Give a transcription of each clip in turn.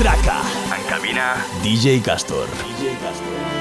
Traca. En cabina, DJ Castor. DJ Castor.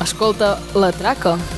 Escolta La Traca.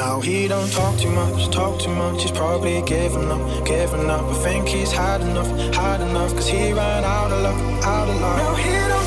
Now he don't talk too much, talk too much. He's probably giving up, giving up. I think he's had enough, had enough. Cause he ran out of luck, out of luck. Now he don't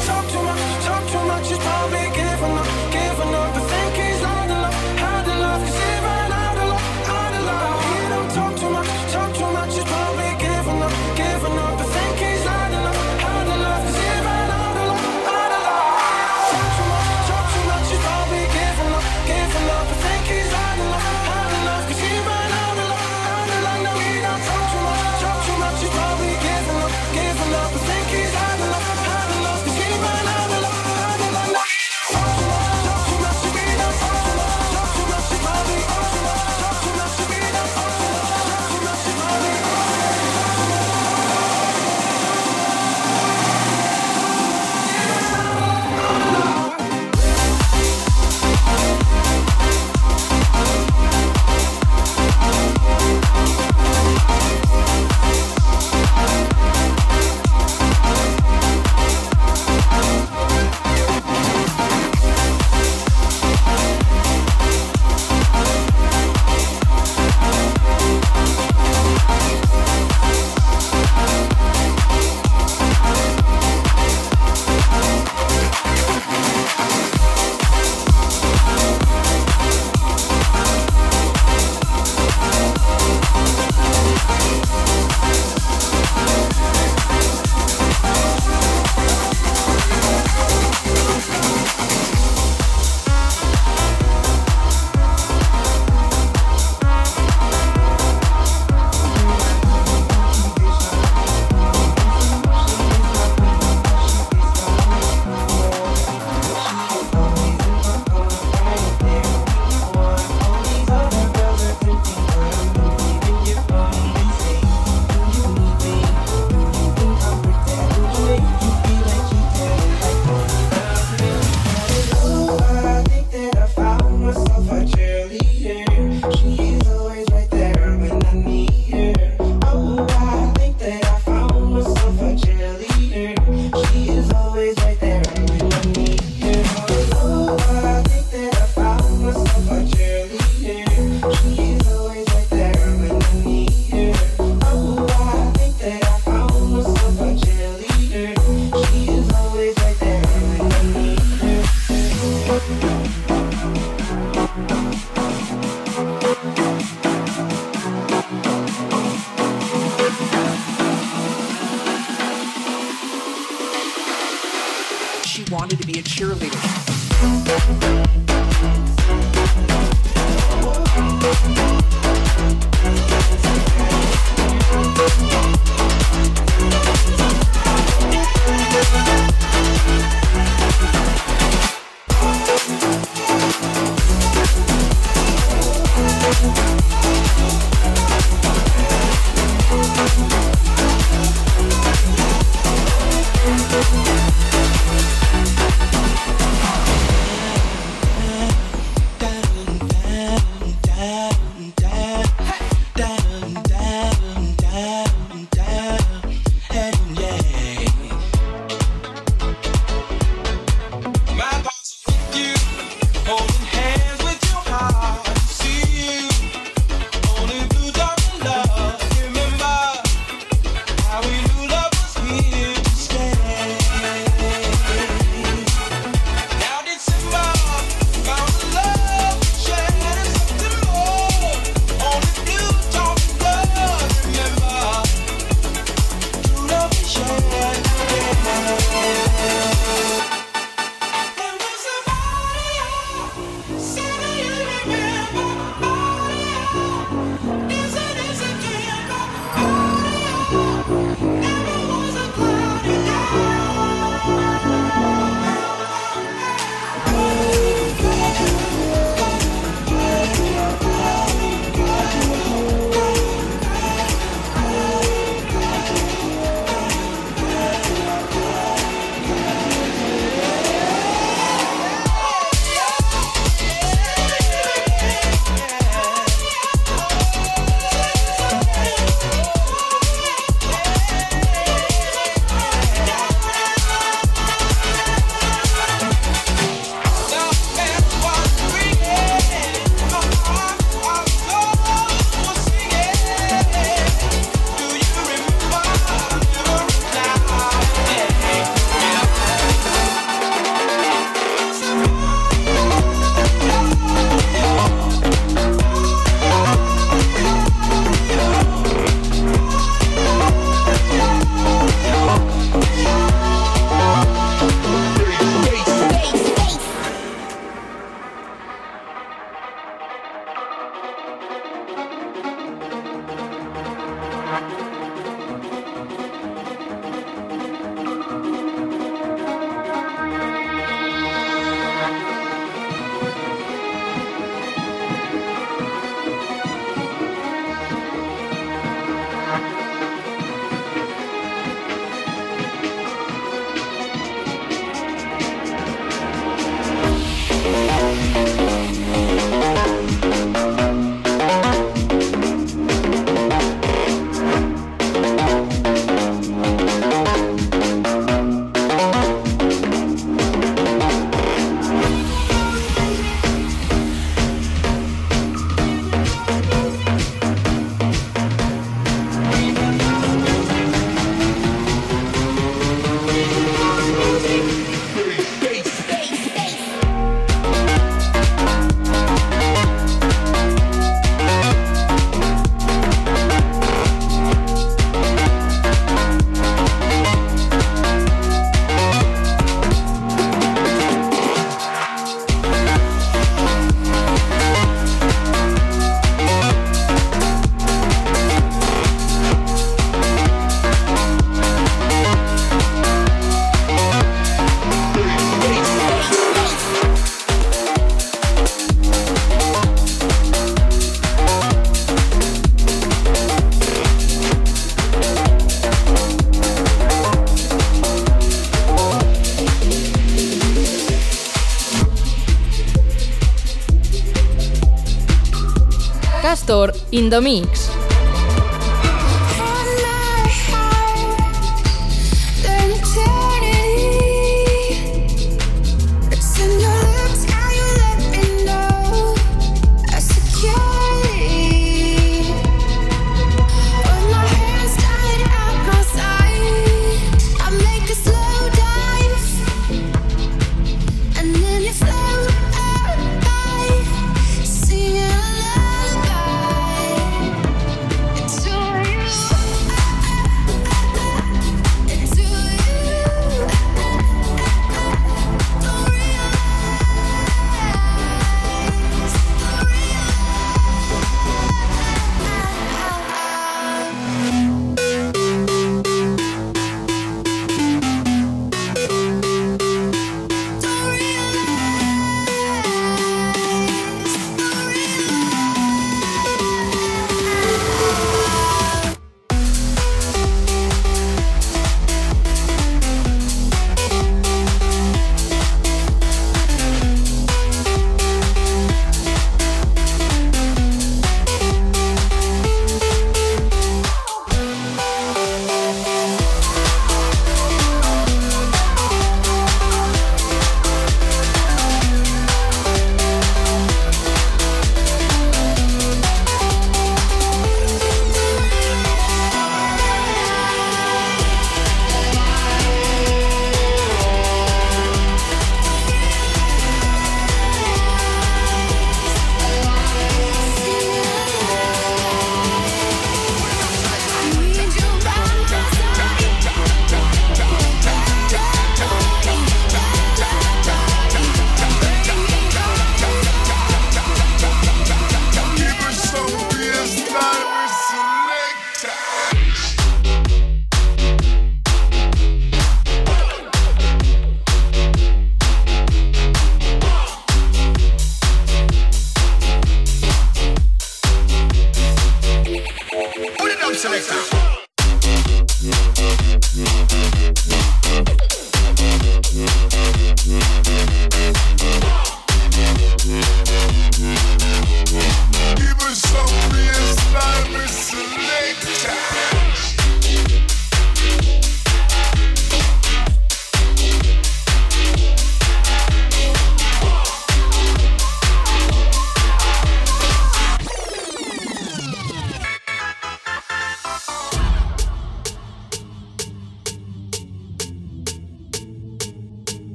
Indomie.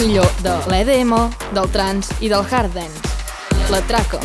millor de l'EDM, del trans i del hard dance. La traco.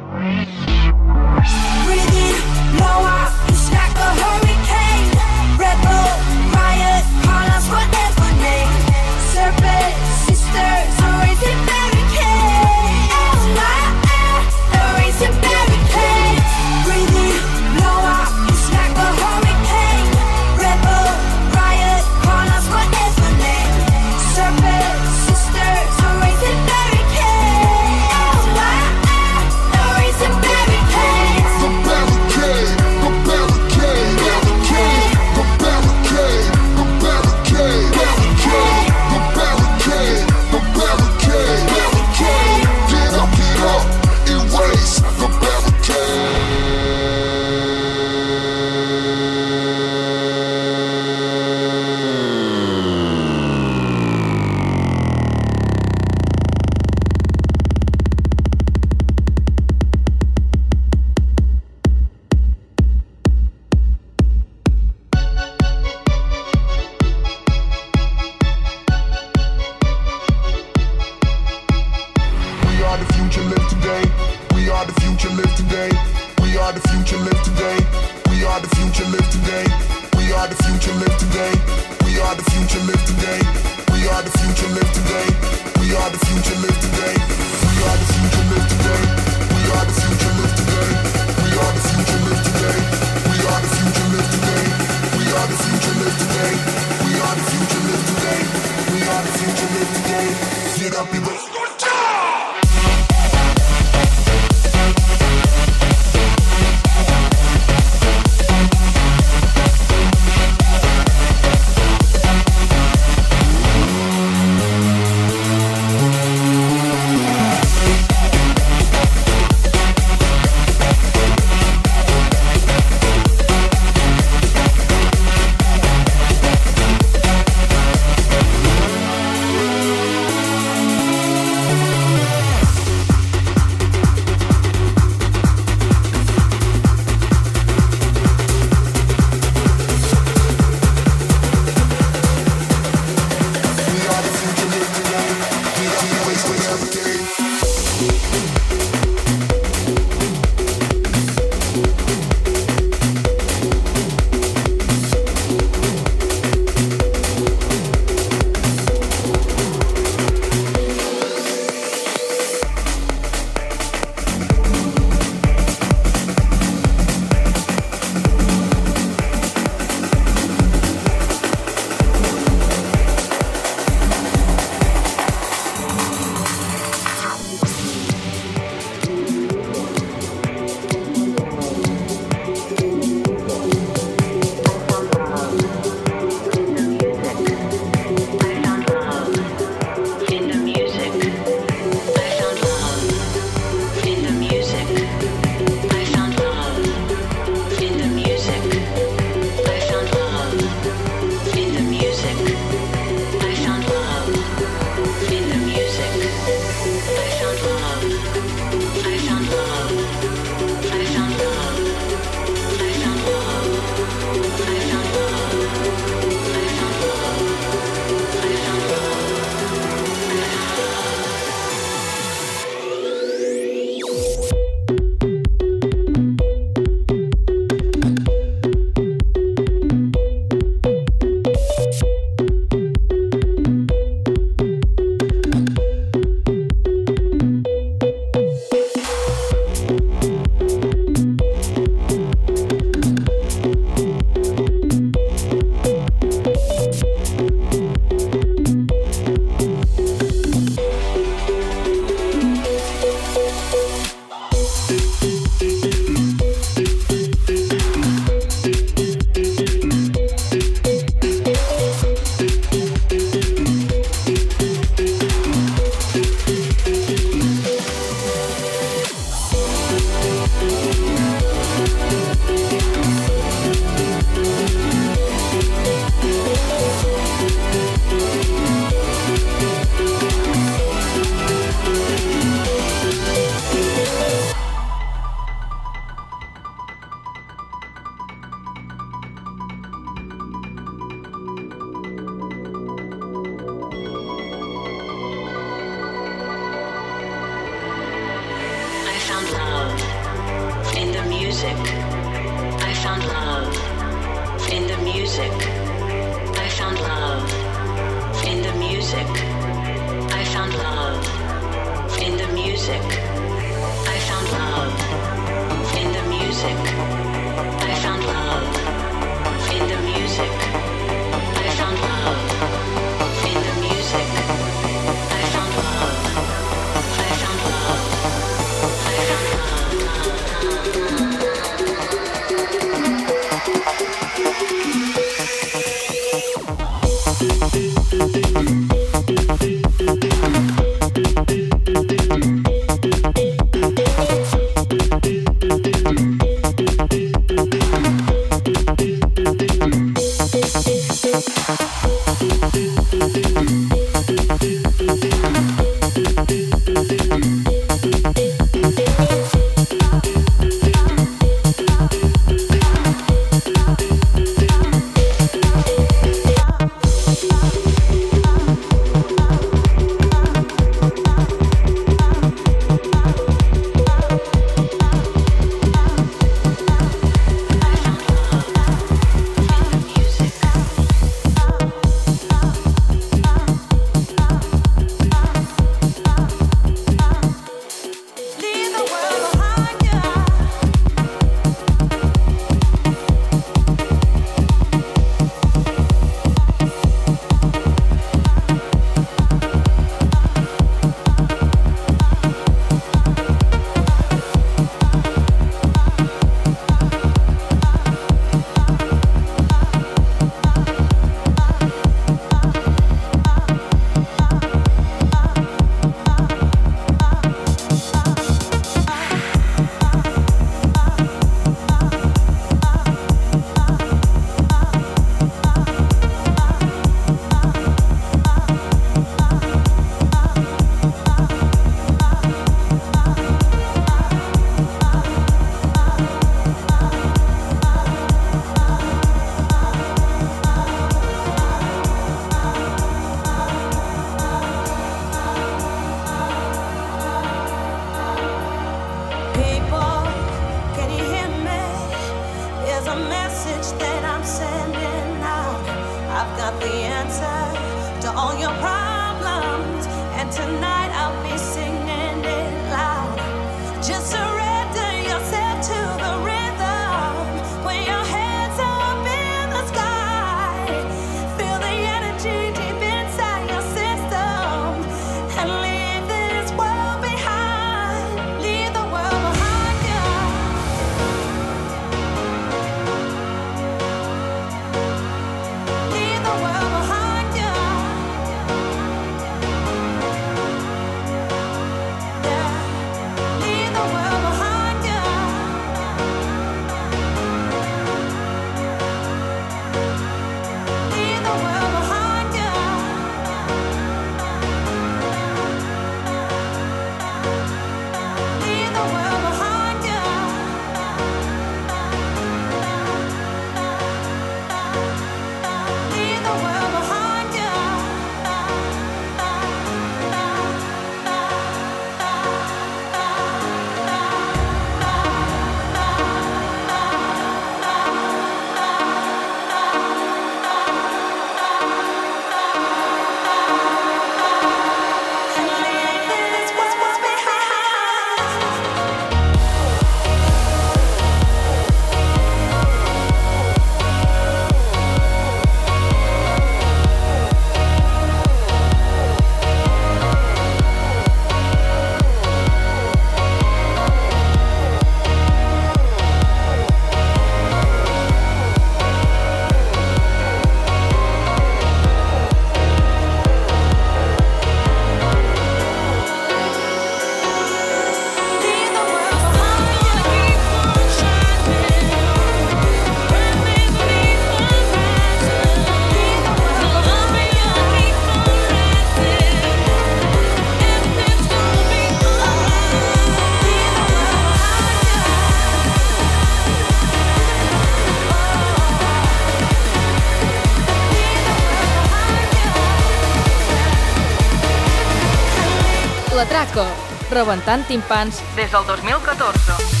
L'Atraco, rebentant timpans Des del 2014.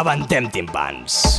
Rebentem timpans.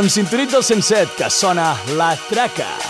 Doncs sintonitza el 107, que sona La Traca.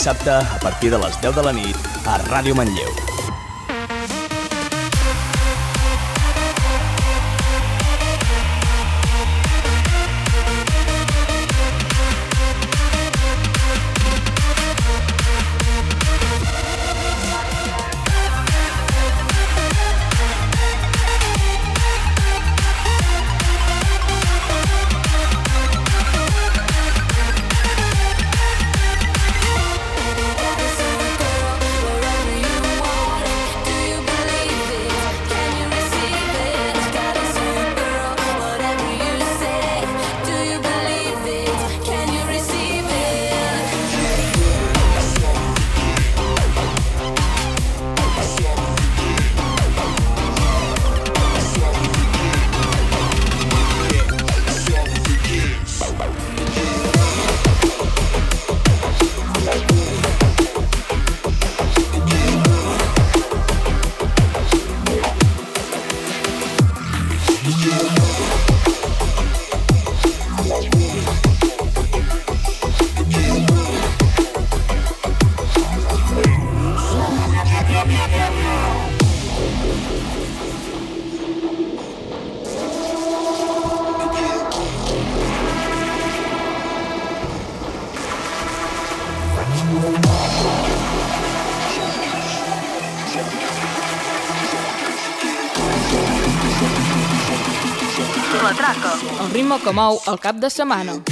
Dissabte a partir de les 10 de la nit a Ràdio Manlleu. com ou al cap de setmana.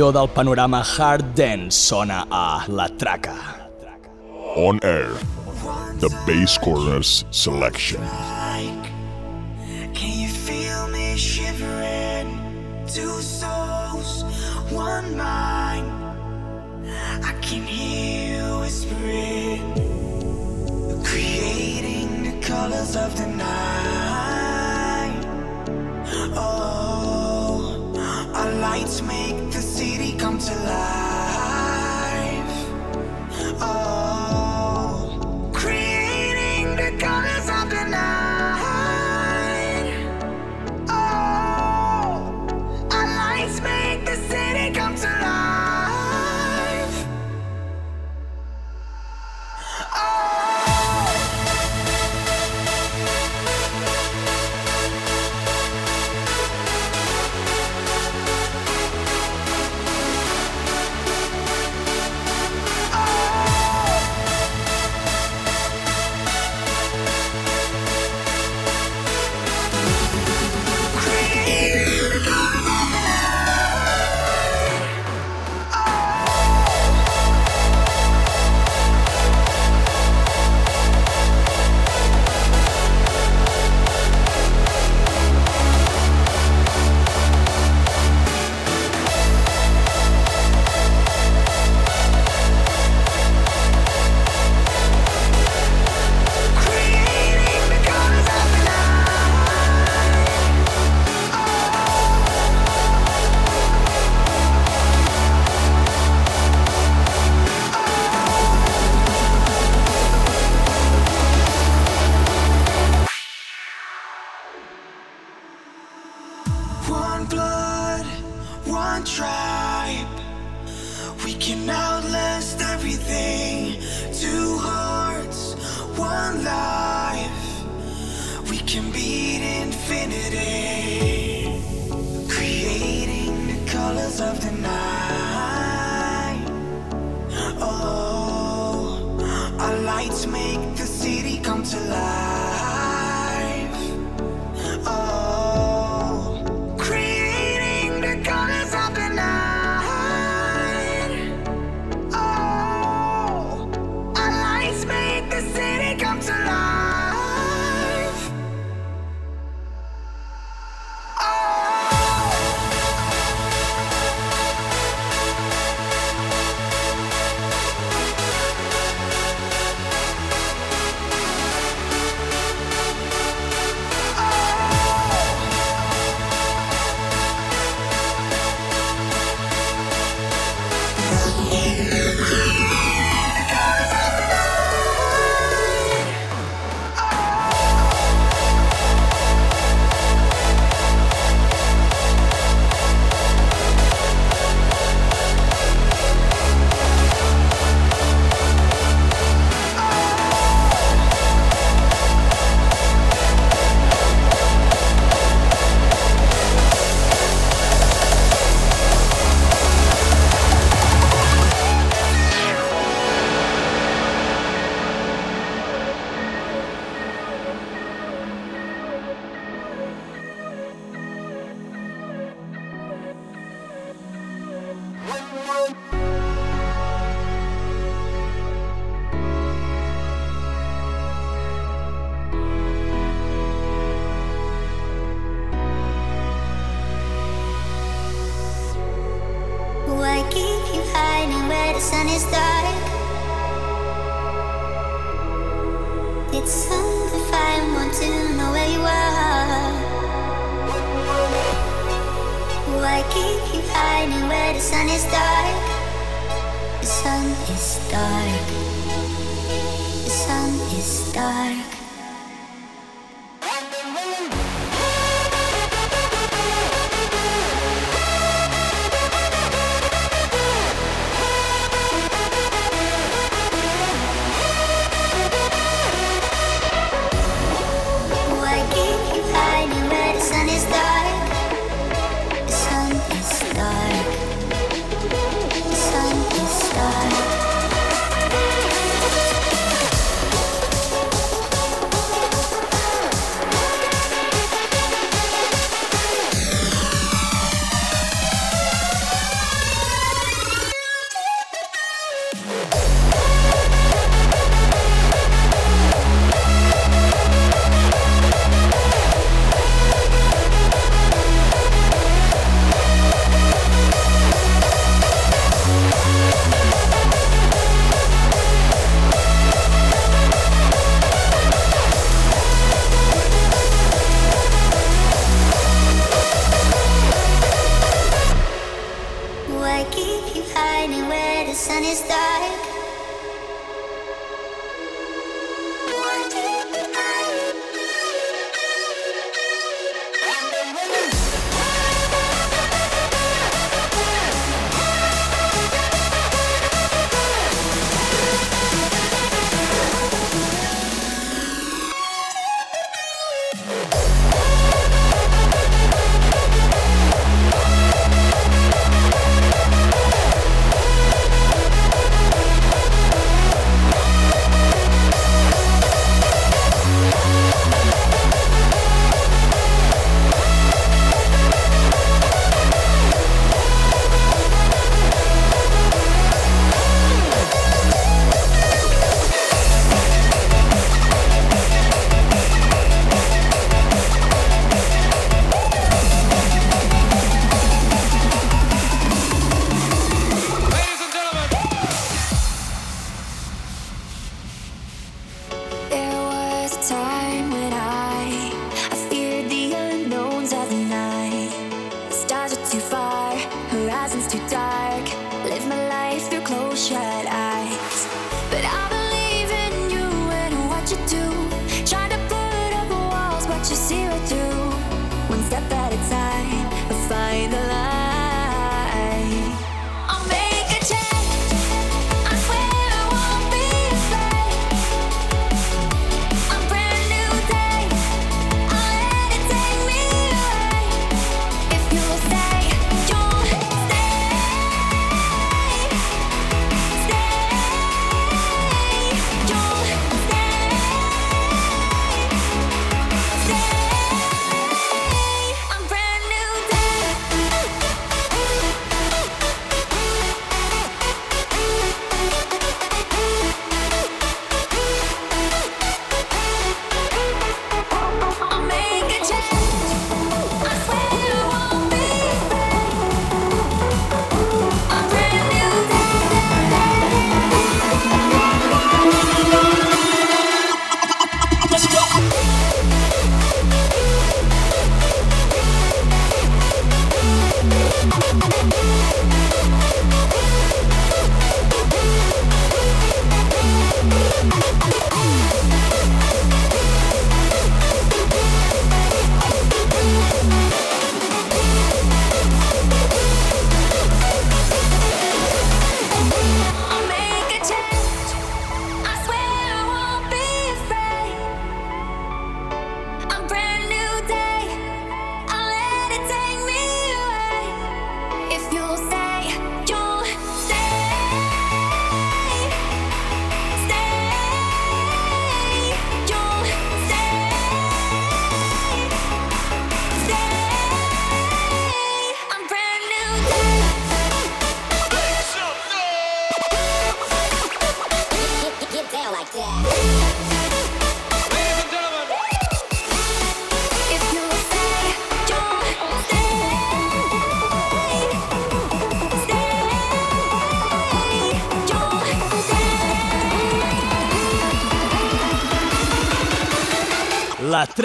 Millor del panorama hard dance sona a La Traca. On air, the Bass Corners selection.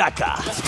La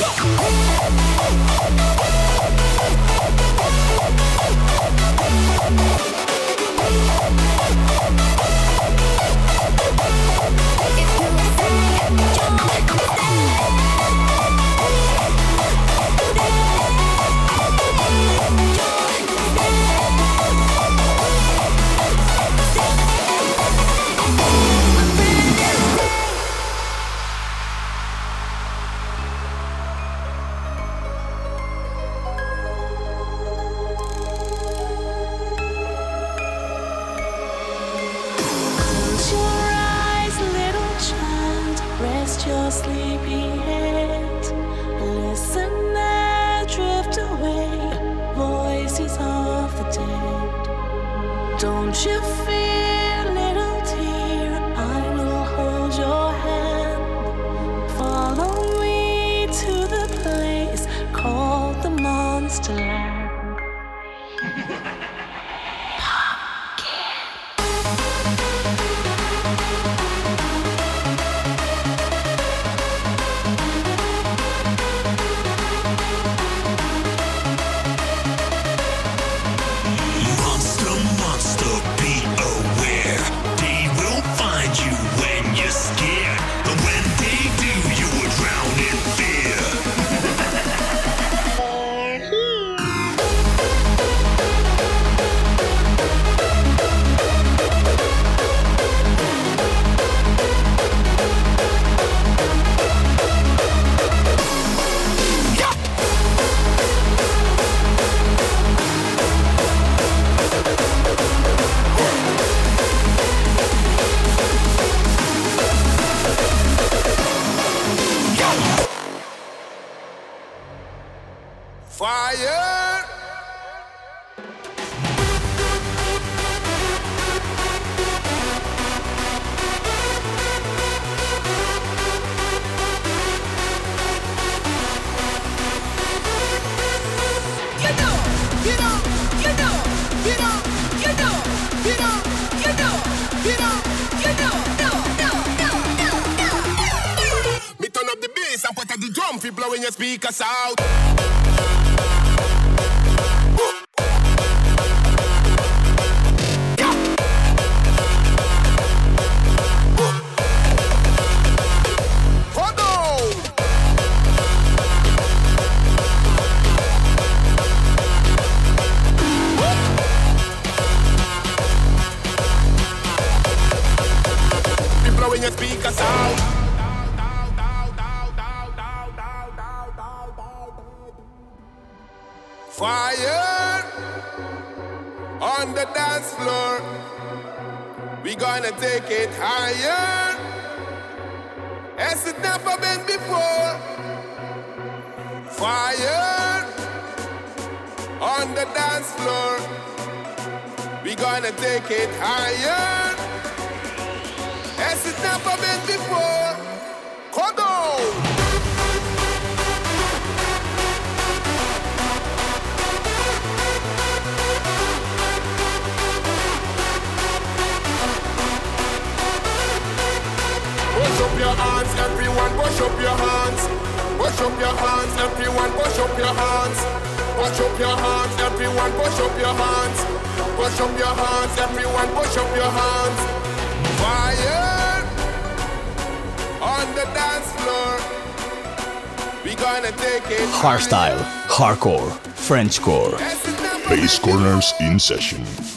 Frenchcore. Basscornerz in session.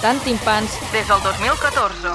encantant timpans des del 2014.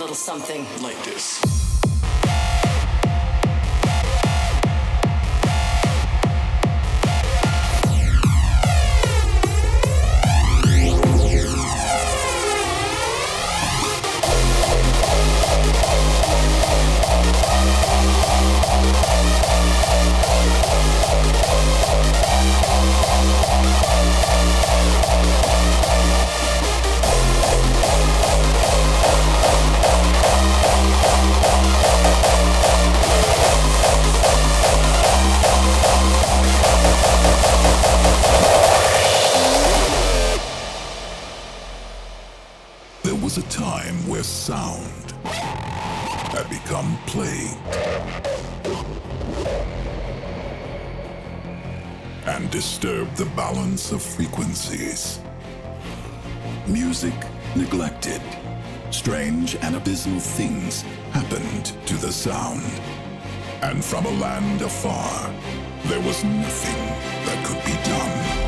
little something like this. was a time where sound had become play. And disturbed the balance of frequencies. Music neglected. Strange and abysmal things happened to the sound. And from a land afar, there was nothing that could be done.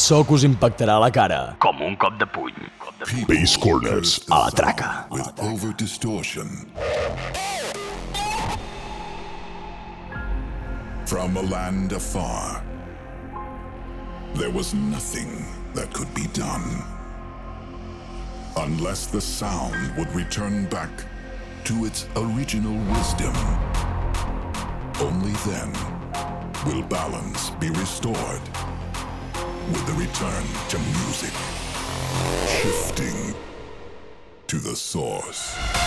El soc us impactarà a la cara com un cop de puny. Basscornerz a la traca. with over distortion. From a land afar, there was nothing that could be done unless the sound would return back to its original wisdom. Only then will balance be restored with the return to music, shifting to the source.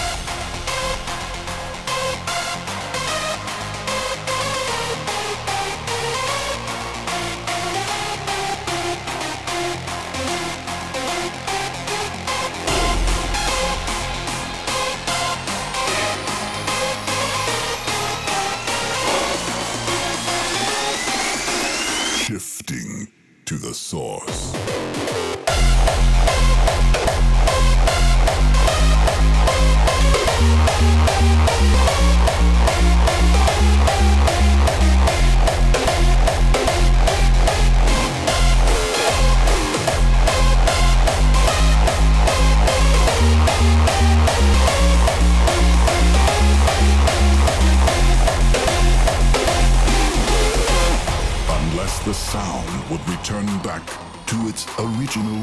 Original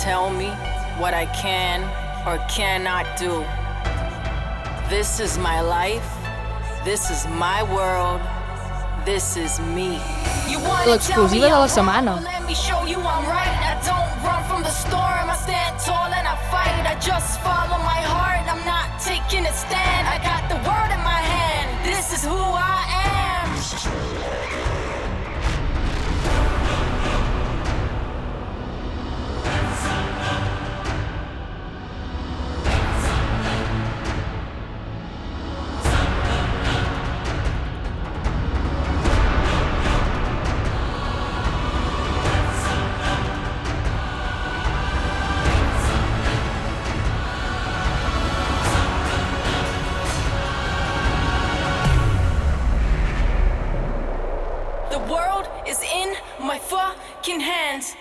tell me what I can or cannot do. This is my life. This is my world. This is me. L'exclusiva de la setmana. I just follow my heart. I'm not taking a stand. The world is in my fucking hands.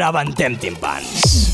Rebentem timpans.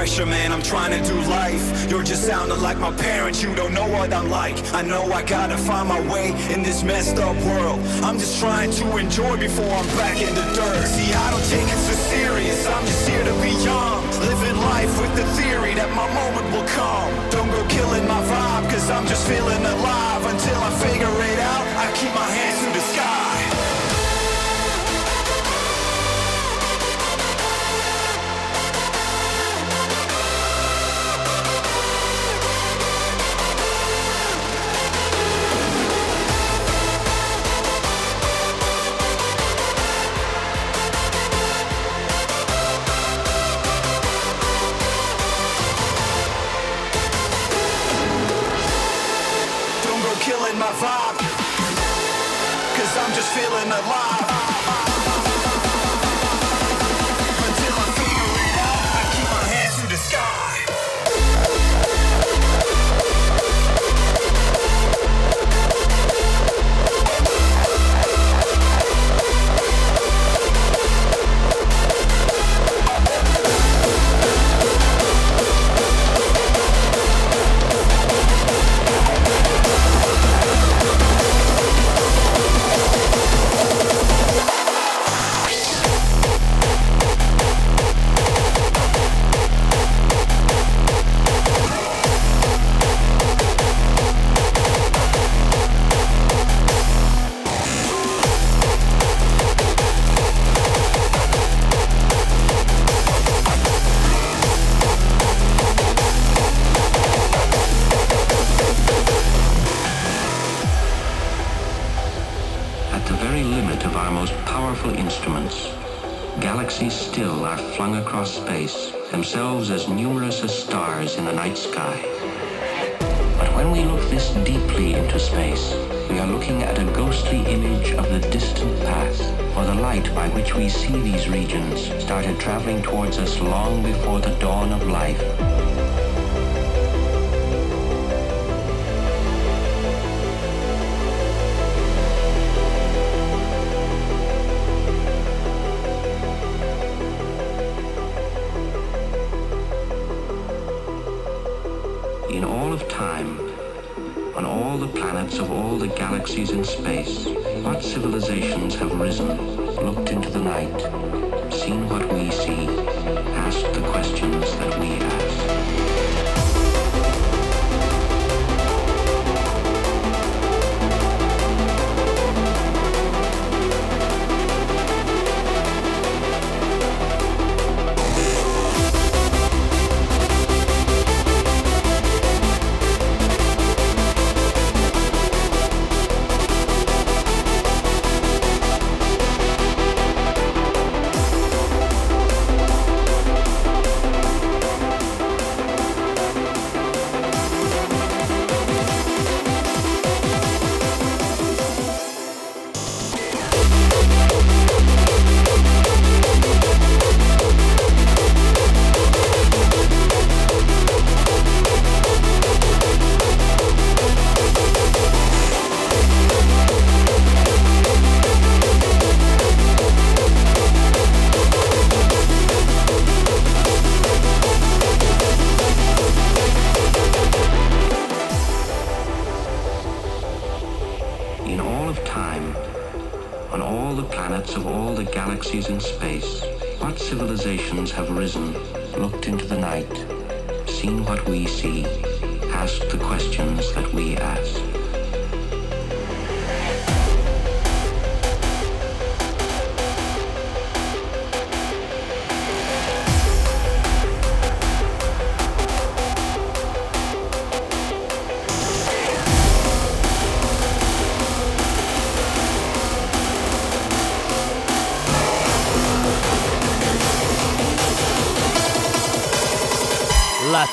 pressure, man, I'm trying to do life. You're just sounding like my parents, you don't know what I'm like. I know I gotta find my way in this messed up world. I'm just trying to enjoy before I'm back in the dirt. See, I don't take it so serious, I'm just here to be young. Living life with the theory that my moment will come. Don't go killing my vibe, cause I'm just feeling alive until I figure it feeling alive.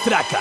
Traca.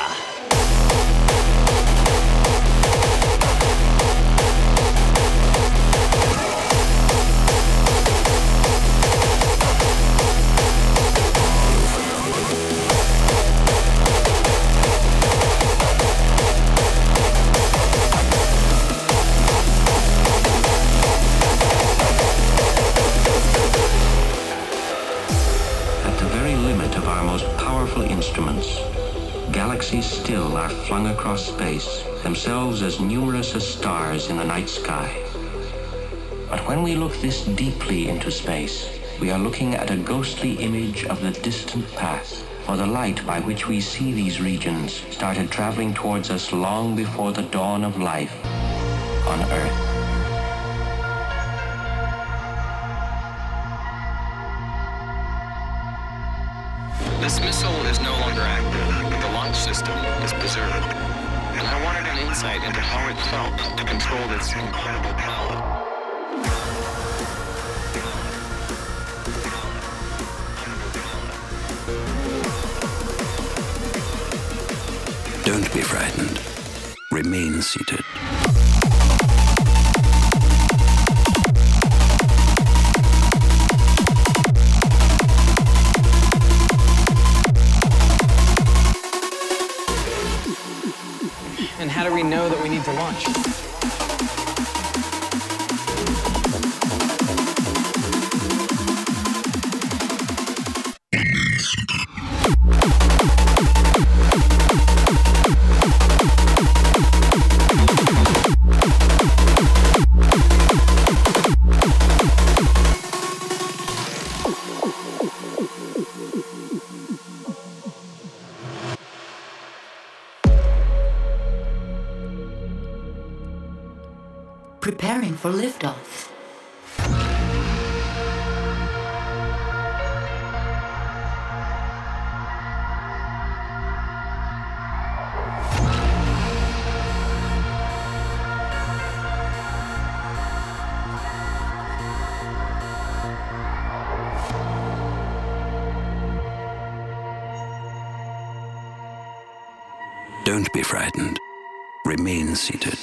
are looking at a ghostly image of the distant past, for the light by which we see these regions started traveling towards us long before the dawn of life on Earth. Don't be frightened. Remain seated.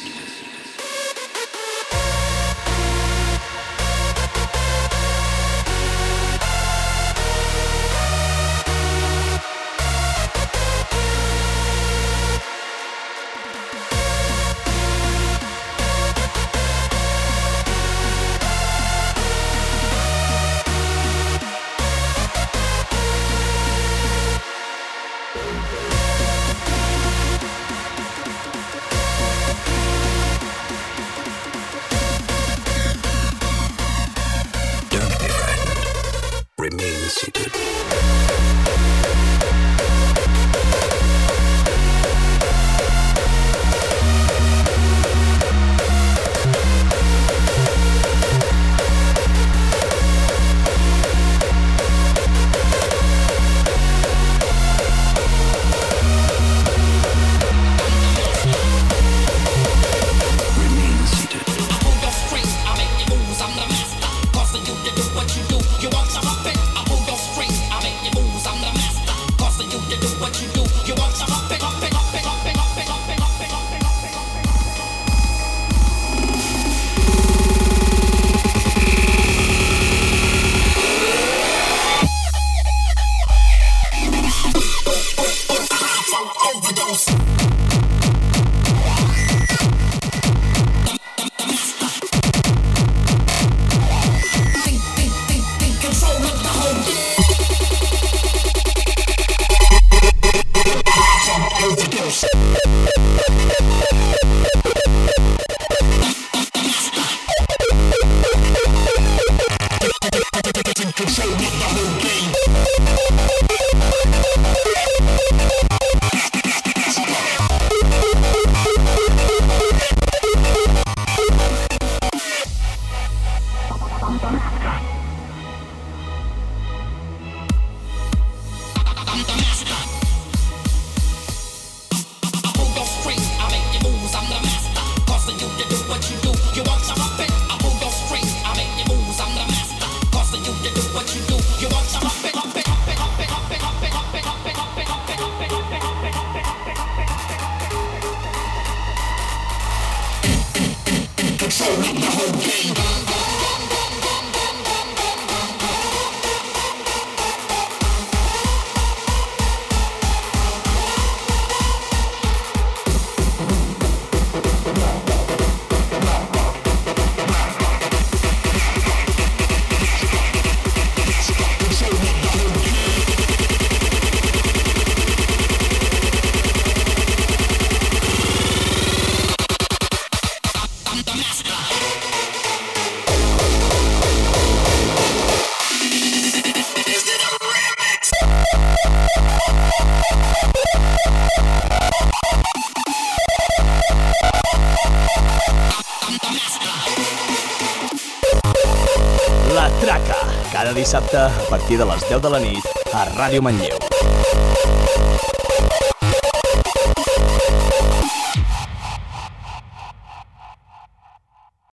Partir de les 10 de la nit a Ràdio Manlleu.